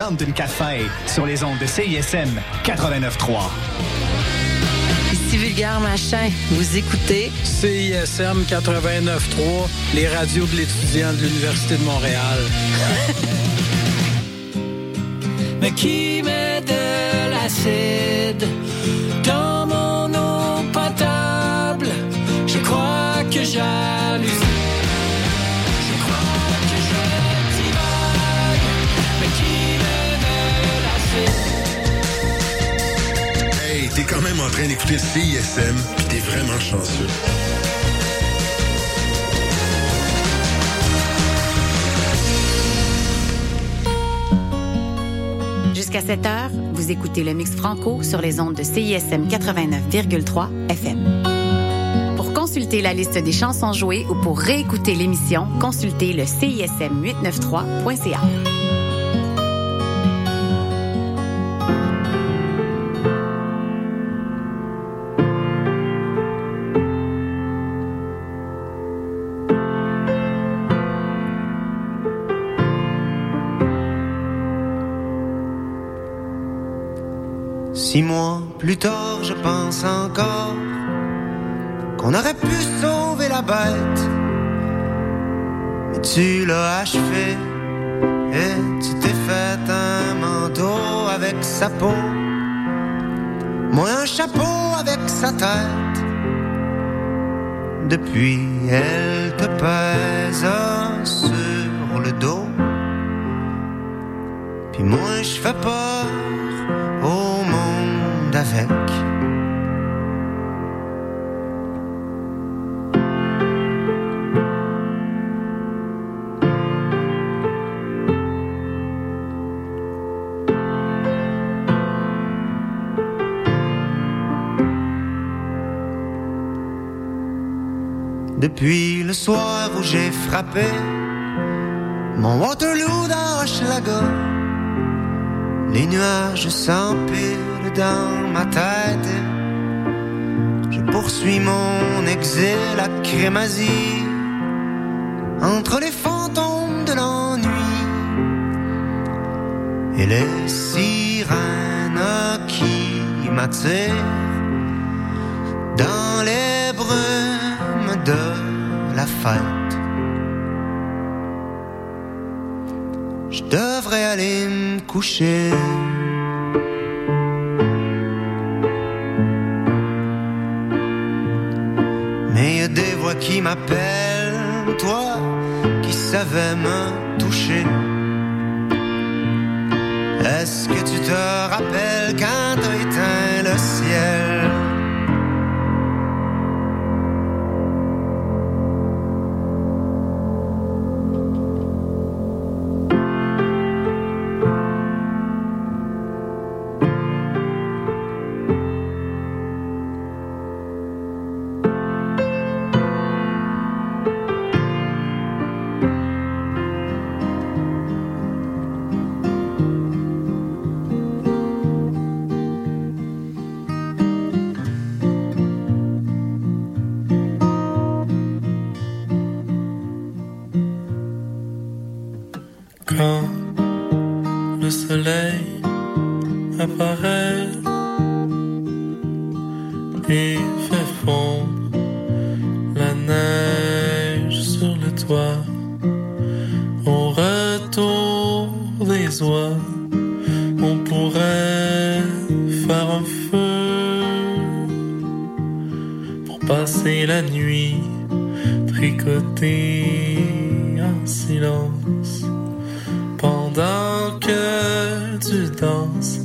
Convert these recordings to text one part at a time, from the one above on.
London Café sur les ondes de CISM 89.3. Ici Vulgaire Machin, vous écoutez CISM 89.3, les radios de l'étudiant de l'Université de Montréal. Mais qui met de l'acide dans mon eau potable? Je crois que j'hallucine. Quand même en train d'écouter CISM, pis t'es vraiment chanceux. Jusqu'à 7 heures, vous écoutez le mix franco sur les ondes de CISM 89,3 FM. Pour consulter la liste des chansons jouées ou pour réécouter l'émission, consultez le CISM 893.ca. Six mois plus tard, je pense encore qu'on aurait pu sauver la bête. Mais tu l'as achevé et tu t'es fait un manteau avec sa peau. Moi, un chapeau avec sa tête. Depuis, elle te pèse sur le dos. Puis moi, je fais au Depuis le soir où j'ai frappé mon Waterloo dans Hochelaga, les nuages s'empilent dans ma tête. Je poursuis mon exil à Crémazie entre les fantômes de l'ennui et les sirènes qui m'attirent dans les brumes de la fête. Je devrais aller me coucher. Qui savais me toucher. Est-ce que tu te rappelles et fait fondre la neige sur le toit, au retour des oies, on pourrait faire un feu pour passer la nuit tricoter en silence pendant que tu danses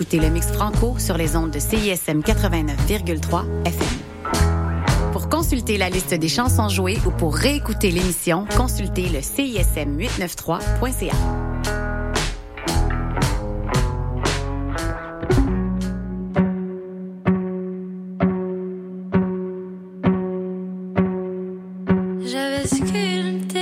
écoutez le mix franco sur les ondes de CISM 89,3 FM. Pour consulter la liste des chansons jouées ou pour réécouter l'émission, consultez le CISM893.ca. J'avais sculpté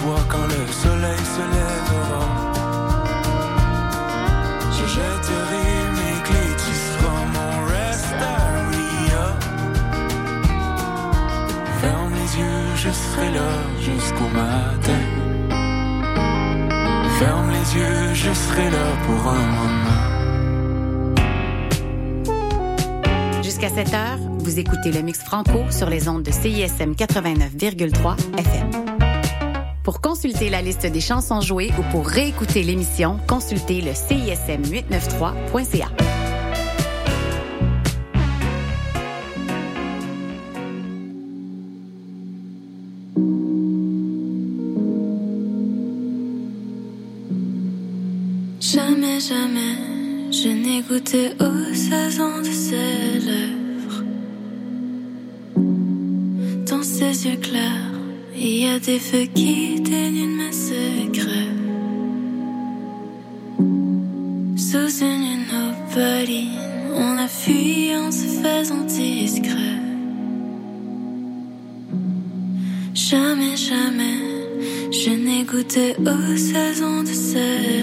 toi quand le soleil se lèvera. Je jetterai mes clés, tu seras mon rest area. Ferme les yeux, je serai là jusqu'au matin. Ferme les yeux, je serai là pour un moment. Jusqu'à 7 heure, vous écoutez le mix franco sur les ondes de CISM 89,3 FM. Pour consulter la liste des chansons jouées ou pour réécouter l'émission, consultez le CISM 893.ca. Jamais, jamais, je n'ai goûté aux saisons de ses lèvres. Dans ses yeux clairs, il y a des feux Jamais, jamais, je n'ai goûté aux saisons de ses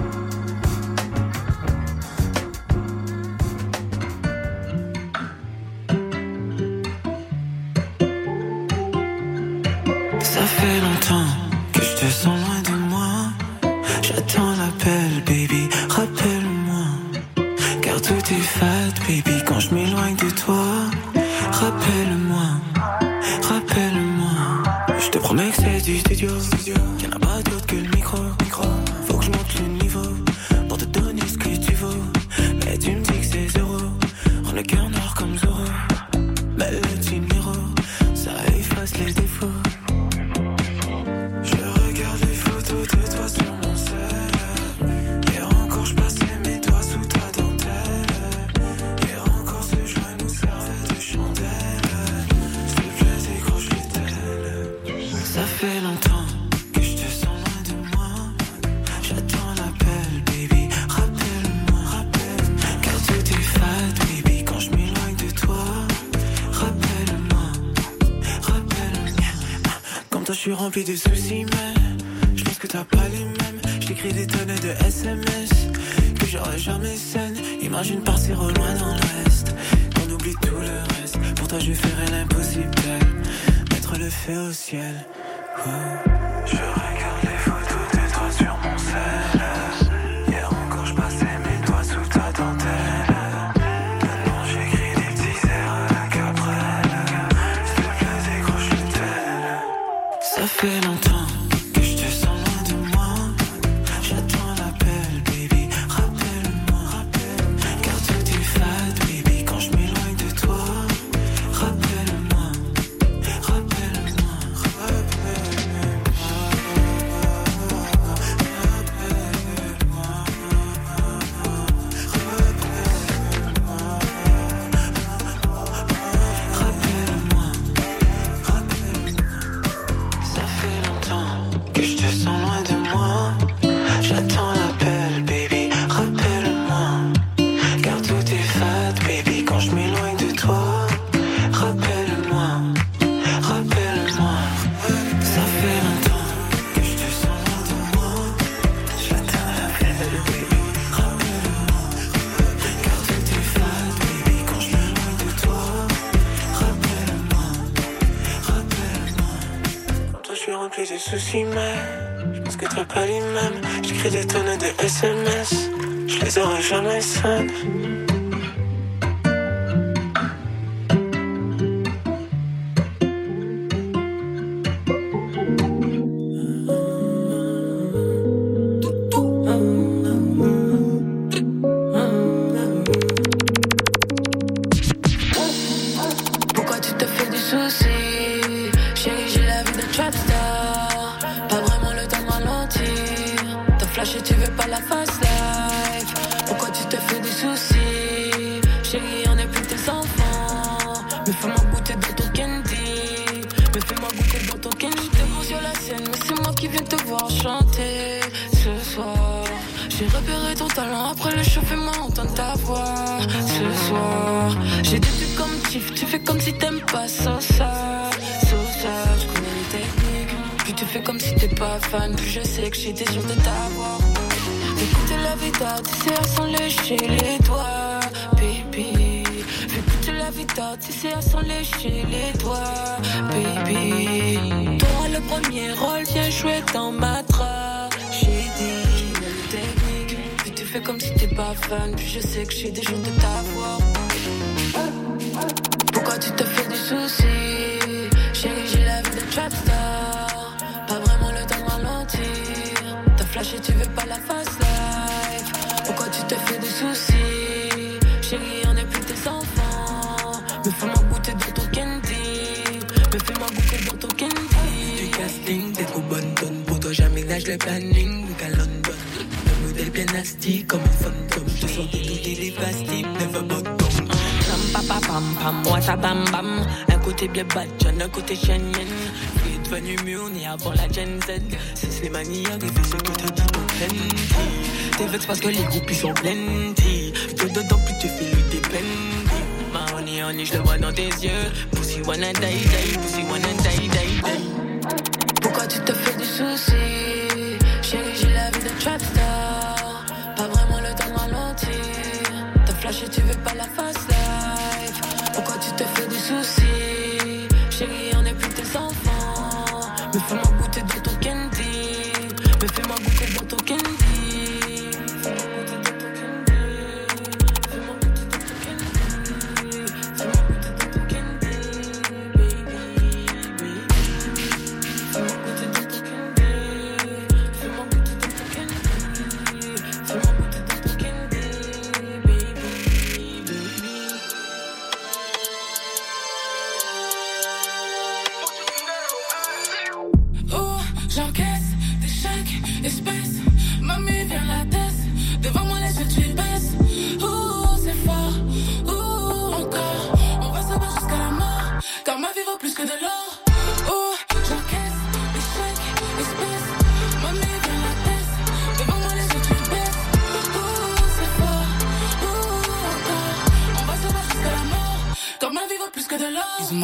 je suis rempli de soucis, mais je pense que t'as pas les mêmes. J'écris des tonnes de SMS que j'aurais jamais scène. Imagine partir au loin dans l'ouest, qu'on oublie tout le reste. Pour toi, je ferai l'impossible, mettre le feu au ciel. Oh. Je regarde les photos de toi sur mon sel. Ça si t'aimes pas ça, ça. Sosa, je connais les techniques. Plus tu fais comme si t'es pas fan, plus je sais que j'étais sûr de t'avoir. Écoutez la vida, tu sais s'en lécher les doigts, baby. Fais écouter la vida, tu sais s'en lécher les doigts, baby. T'auras le premier rôle, viens jouer dans ma trappe. J'ai dit, technique. Plus tu fais comme si t'es pas fan, plus je sais que j'ai des jours de t'avoir. Tu veux pas la fast life. Pourquoi tu te fais des soucis? Chérie, on est plus tes enfants. Mais fais-moi goûter dans ton candy. Mais fais-moi goûter dans ton candy. Du casting, t'es trop bonne tonne. Pour toi, j'aménage le planning. Qu'à London. Le modèle bien nasty, comme une fantôme. Je sors de tout les pastilles, never bottom. Pam, pam, pam, pam, moi ça bam bam. Un côté bien badjan, un côté. Devenu mieux, on est avant la Gen Z. C'est ces manières de faire ce que t'as dit, mon plenty. T'es vex parce que les groupes ils sont plenty. t'es dedans, plus tu fais tes peines. Ma honey, honey, je le vois dans tes yeux. Pussy wanna die, die, pussy wanna die, die, die. Pourquoi tu te fais du souci?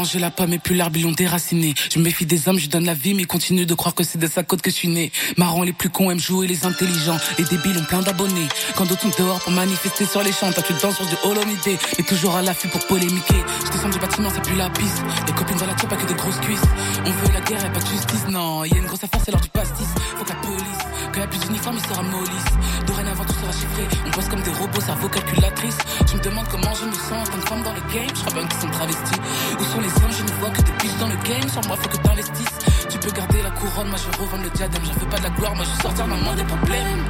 Mangé la pomme et plus l'arbre, ils l'ont déraciné. Je méfie des hommes, je donne la vie, mais ils continuent de croire que c'est de sa côte que je suis né. Marrant, les plus cons aiment jouer les intelligents. Les débiles ont plein d'abonnés. Quand d'autres sont dehors pour manifester sur les champs, toi tu danses sur du holomité. Mais toujours à l'affût pour polémiquer. Je descends du bâtiment, ça pue la piste. Les copines dans la tour, pas que des grosses cuisses. On veut la guerre et pas de justice, non. Y a une grosse affaire, c'est l'heure du pastis. Faut que la police, plus d'uniformes, ils sera mollisse. Dorénavant, tout sera chiffré. On bosse comme des robots, cerveau calculatrice. Tu me demandes comment je me sens en tant que femme dans le game. Je bien qu'ils sont travestis. Où sont les hommes? Je ne vois que des biches dans le game. Sur moi, faut que t'investisses. Tu peux garder la couronne, moi je vais revendre le diadème. J'en fais pas de la gloire, moi je vais sortir le monde des problèmes.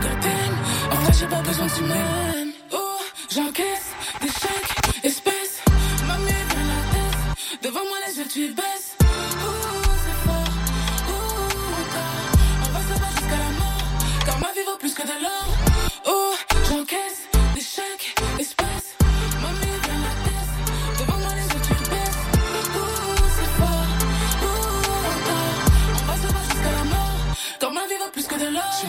Goddamn, en vrai, j'ai pas besoin de tu m'aimes. Oh, j'encaisse des chèques, espèces. Mamie, viens la tête. Devant moi, les yeux, tu baisses.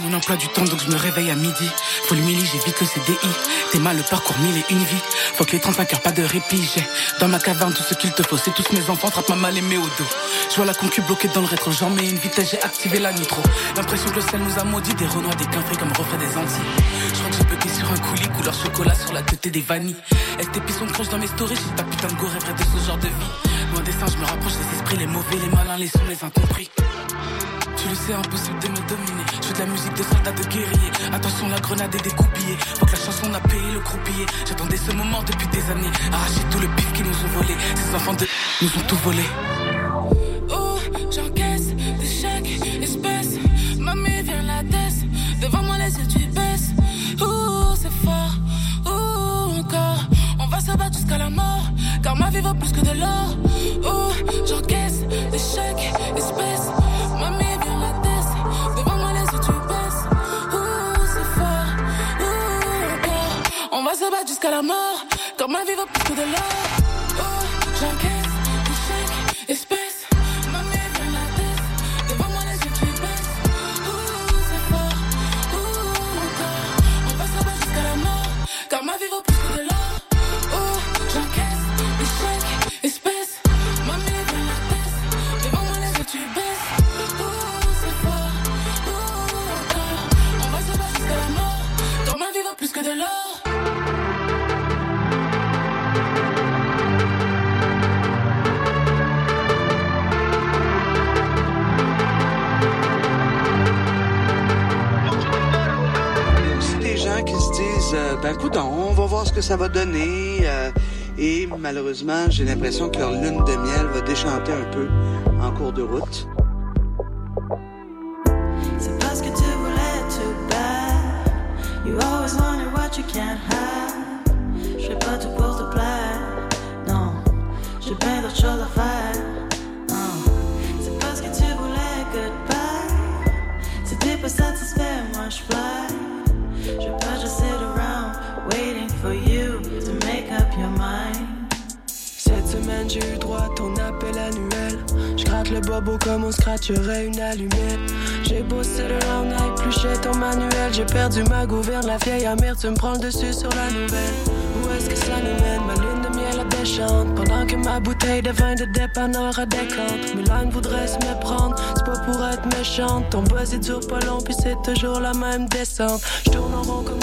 Mon emploi du temps donc je me réveille à midi. Faut le milli, j'évite le CDI. T'es mal le parcours mille et une vie. Faut que les 35 heures, pas de répit. J'ai dans ma caverne tout ce qu'il te faut. C'est tous mes enfants, trappe ma mal aimé au dos. Je vois la concu bloquée dans le rétro. J'en mets une vitesse, j'ai activé la nitro. L'impression que le sel nous a maudit. Des renois, des quinfrés comme refrain des Antilles. Je crois que j'ai bugué sur un coulis couleur chocolat sur la tête des vanilles. Son crush dans mes stories? J'ai ta putain de go rêverait de ce genre de vie. Loin des singes, je me rapproche des esprits, les mauvais, les malins, les sons, les incompris. Tu le sais, impossible de me dominer. Je fais de la musique de soldat, de guerrier. Attention, la grenade est découpillée. Faut que la chanson a payé le croupier. J'attendais ce moment depuis des années. Arracher tout le pif qu'ils nous ont volé. Ces enfants de nous ont tout volé. Oh, j'encaisse des chèques, espèces. Mamie, viens la tête. Devant moi, les yeux, tu baisses. Oh, c'est fort. Oh, encore. On va se battre jusqu'à la mort. Car ma vie vaut plus que de l'or. Oh, j'encaisse des chèques, se battre jusqu'à la mort. Car ma vie vaut plus que de l'or. Oh, j'encaisse des chèques, espèces. Mamie, viens la tête. Devant moi, les yeux, tu baisses. Oh, c'est fort. Oh, encore. On va se battre jusqu'à la mort. Car ma vie vaut plus que de l'or. Oh, j'encaisse des chèques, espèces. Mamie, viens la tête. Devant moi, les yeux, tu baisses. Oh, c'est fort. Oh, encore. On va se battre jusqu'à la mort. Car ma vie vaut plus que de l'or. On va voir ce que ça va donner. euh, et malheureusement, j'ai l'impression que leur lune de miel va déchanter un peu en cours de route. Bobo comme on scratcherait une allumette. J'ai bossé le round night, plus ton manuel. J'ai perdu ma gouverne, la vieille amère, tu me prends le dessus sur la nouvelle. Où est-ce que ça nous mène? Ma lune de miel à déchante. Pendant que ma bouteille de vin de dépanneur à décompte. Mes lines voudraient se méprendre, c'est pas pour être méchante. Ton buzz il dure pas long, puis c'est toujours la même descente. J'tourne en rond comme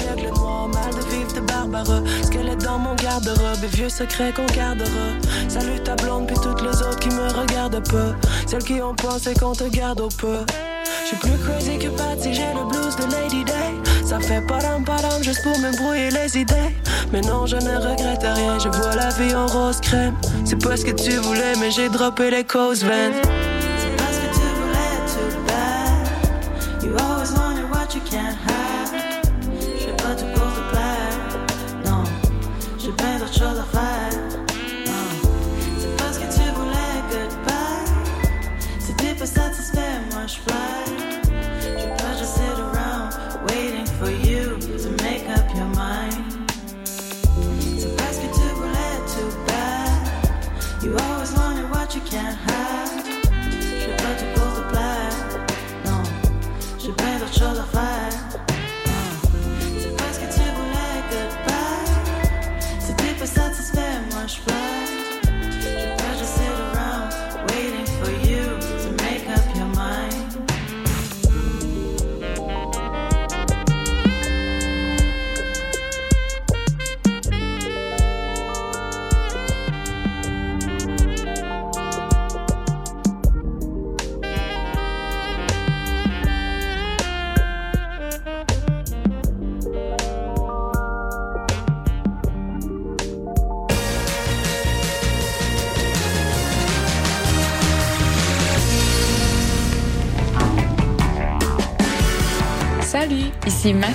de Barbara. Squelette dans mon garde-robe, et vieux secret qu'on gardera. Salut ta blonde, puis toutes les autres qui me regardent pas. Celles qui ont pensé qu'on te garde au peu. J'suis plus crazy que Patsy, j'ai le blues de Lady Day. Ça fait padam padam juste pour me brouiller les idées. Mais non, je ne regrette rien, je vois la vie en rose crème. C'est pas ce que tu voulais, mais j'ai droppé les causes vaines.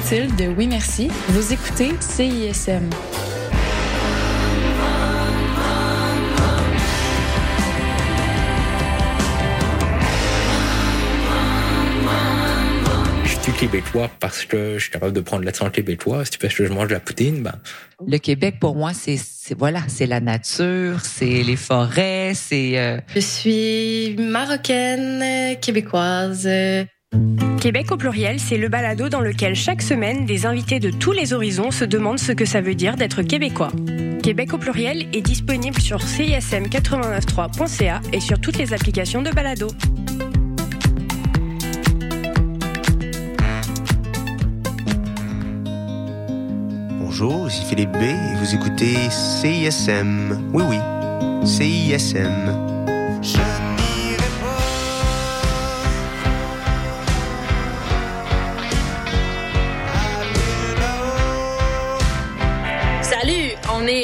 Mathilde de Oui Merci. Vous écoutez CISM. Je suis québécois parce que je suis capable de prendre l'accent québécois. Si parce que je mange de la poutine, ben, Le Québec, pour moi, c'est c'est- voilà, c'est la nature, c'est les forêts, c'est. euh, Je suis marocaine, québécoise. Québec au pluriel, c'est le balado dans lequel chaque semaine, des invités de tous les horizons se demandent ce que ça veut dire d'être québécois. Québec au pluriel est disponible sur cism893.ca et sur toutes les applications de balado. Bonjour, ici Philippe B et vous écoutez CISM. Oui, oui, CISM.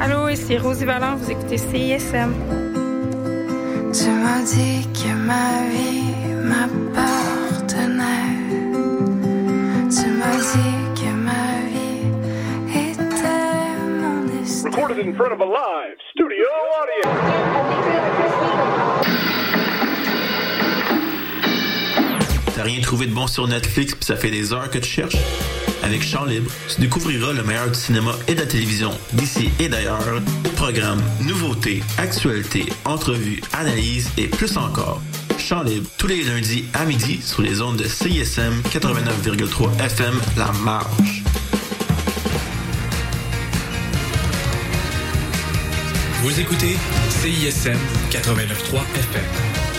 Allô, ici Rosie Vallant, vous écoutez CISM. Tu m'as dit que ma vie m'appartenait. Tu m'as dit que ma vie était mon destin. Recorded in front of a live studio T'as rien trouvé de bon sur Netflix puis ça fait des heures que tu cherches? Avec Chant Libre, tu découvriras le meilleur du cinéma et de la télévision d'ici et d'ailleurs. Programmes, nouveautés, actualités, entrevues, analyses et plus encore. Chant Libre, tous les lundis à midi sur les ondes de CISM 89,3 FM La Marge. Vous écoutez CISM 89.3 FM.